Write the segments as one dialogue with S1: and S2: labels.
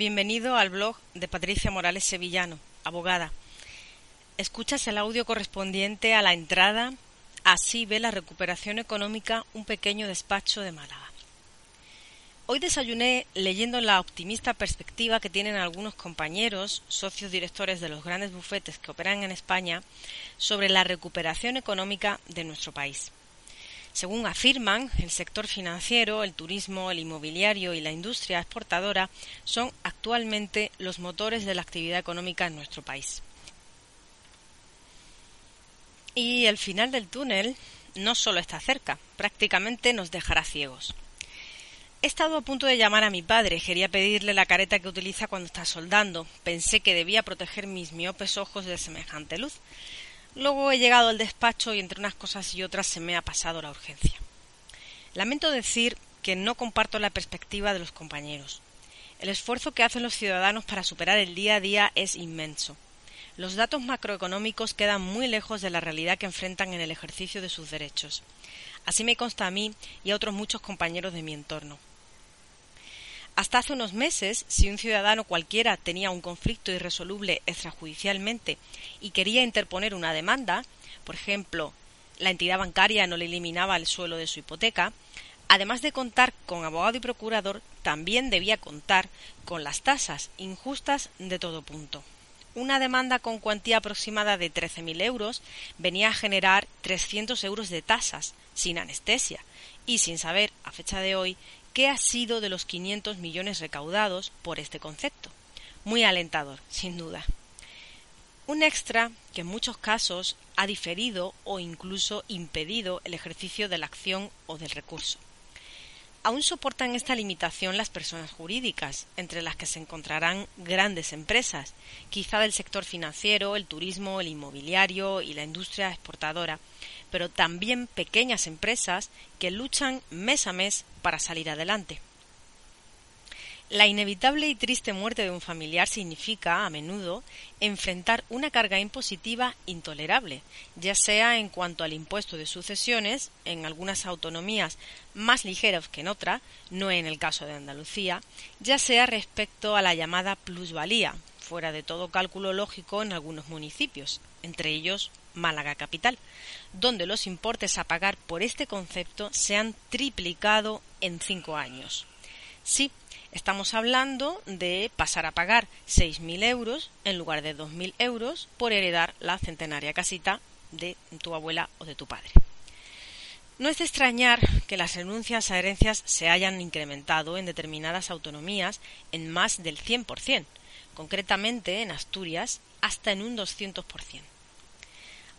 S1: Bienvenido al blog de Patricia Morales Sevillano, abogada. Escuchas el audio correspondiente a la entrada Así ve la recuperación económica un pequeño despacho de Málaga. Hoy desayuné leyendo la optimista perspectiva que tienen algunos compañeros, socios directores de los grandes bufetes que operan en España, sobre la recuperación económica de nuestro país. Según afirman, el sector financiero, el turismo, el inmobiliario y la industria exportadora son actualmente los motores de la actividad económica en nuestro país. Y el final del túnel no solo está cerca, prácticamente nos dejará ciegos. He estado a punto de llamar a mi padre, quería pedirle la careta que utiliza cuando está soldando. Pensé que debía proteger mis miopes ojos de semejante luz. Luego he llegado al despacho y entre unas cosas y otras se me ha pasado la urgencia. Lamento decir que no comparto la perspectiva de los compañeros. El esfuerzo que hacen los ciudadanos para superar el día a día es inmenso. Los datos macroeconómicos quedan muy lejos de la realidad que enfrentan en el ejercicio de sus derechos. Así me consta a mí y a otros muchos compañeros de mi entorno. Hasta hace unos meses, si un ciudadano cualquiera tenía un conflicto irresoluble extrajudicialmente y quería interponer una demanda, por ejemplo, la entidad bancaria no le eliminaba el suelo de su hipoteca, además de contar con abogado y procurador, también debía contar con las tasas injustas de todo punto. Una demanda con cuantía aproximada de 13.000 euros venía a generar 300 euros de tasas, sin anestesia, y sin saber, a fecha de hoy, qué ha sido de los 500 millones recaudados por este concepto. Muy alentador, sin duda. Un extra que en muchos casos ha diferido o incluso impedido el ejercicio de la acción o del recurso. Aún soportan esta limitación las personas jurídicas, entre las que se encontrarán grandes empresas, quizá del sector financiero, el turismo, el inmobiliario y la industria exportadora, pero también pequeñas empresas que luchan mes a mes para salir adelante. La inevitable y triste muerte de un familiar significa, a menudo, enfrentar una carga impositiva intolerable, ya sea en cuanto al impuesto de sucesiones, en algunas autonomías más ligeros que en otras, no en el caso de Andalucía, ya sea respecto a la llamada plusvalía, fuera de todo cálculo lógico en algunos municipios, entre ellos Málaga capital, donde los importes a pagar por este concepto se han triplicado en cinco años. Sí, Estamos hablando de pasar a pagar 6.000 euros en lugar de 2.000 euros por heredar la centenaria casita de tu abuela o de tu padre. No es de extrañar que las renuncias a herencias se hayan incrementado en determinadas autonomías en más del 100%, concretamente en Asturias hasta en un 200%.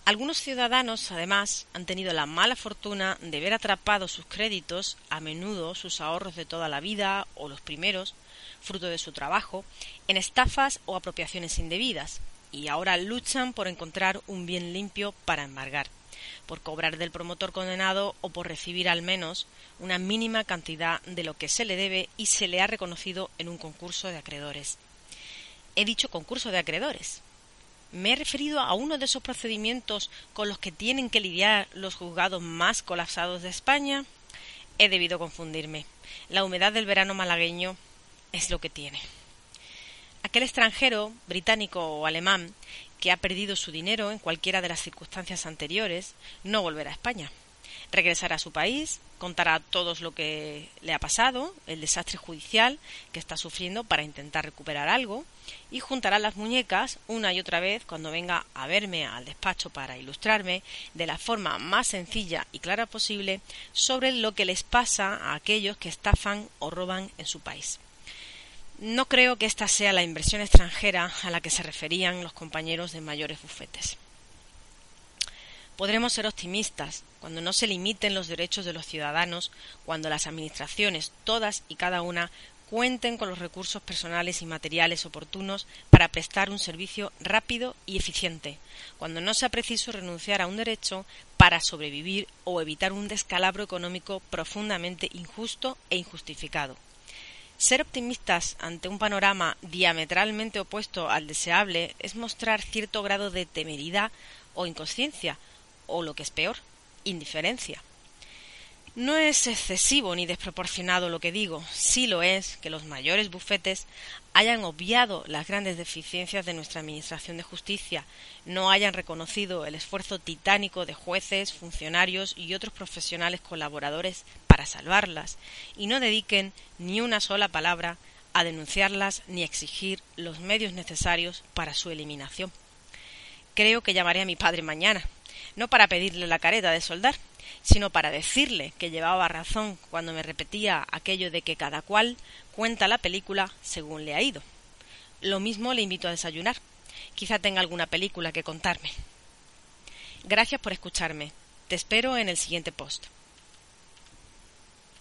S1: Algunos ciudadanos, además, han tenido la mala fortuna de ver atrapados sus créditos, a menudo sus ahorros de toda la vida o los primeros, fruto de su trabajo, en estafas o apropiaciones indebidas, y ahora luchan por encontrar un bien limpio para embargar, por cobrar del promotor condenado o por recibir al menos una mínima cantidad de lo que se le debe y se le ha reconocido en un concurso de acreedores. He dicho concurso de acreedores, me he referido a uno de esos procedimientos con los que tienen que lidiar los juzgados más colapsados de España. He debido confundirme. La humedad del verano malagueño es lo que tiene. Aquel extranjero, británico o alemán, que ha perdido su dinero en cualquiera de las circunstancias anteriores, no volverá a España regresará a su país, contará todo lo que le ha pasado, el desastre judicial que está sufriendo para intentar recuperar algo, y juntará las muñecas una y otra vez cuando venga a verme al despacho para ilustrarme de la forma más sencilla y clara posible sobre lo que les pasa a aquellos que estafan o roban en su país. No creo que esta sea la inversión extranjera a la que se referían los compañeros de mayores bufetes. Podremos ser optimistas cuando no se limiten los derechos de los ciudadanos, cuando las administraciones, todas y cada una, cuenten con los recursos personales y materiales oportunos para prestar un servicio rápido y eficiente, cuando no sea preciso renunciar a un derecho para sobrevivir o evitar un descalabro económico profundamente injusto e injustificado. Ser optimistas ante un panorama diametralmente opuesto al deseable es mostrar cierto grado de temeridad o inconsciencia, o lo que es peor, indiferencia. No es excesivo ni desproporcionado lo que digo, sí lo es que los mayores bufetes hayan obviado las grandes deficiencias de nuestra Administración de Justicia, no hayan reconocido el esfuerzo titánico de jueces, funcionarios y otros profesionales colaboradores para salvarlas, y no dediquen ni una sola palabra a denunciarlas ni exigir los medios necesarios para su eliminación. Creo que llamaré a mi padre mañana, no para pedirle la careta de soldar, sino para decirle que llevaba razón cuando me repetía aquello de que cada cual cuenta la película según le ha ido. Lo mismo le invito a desayunar. Quizá tenga alguna película que contarme. Gracias por escucharme. Te espero en el siguiente post.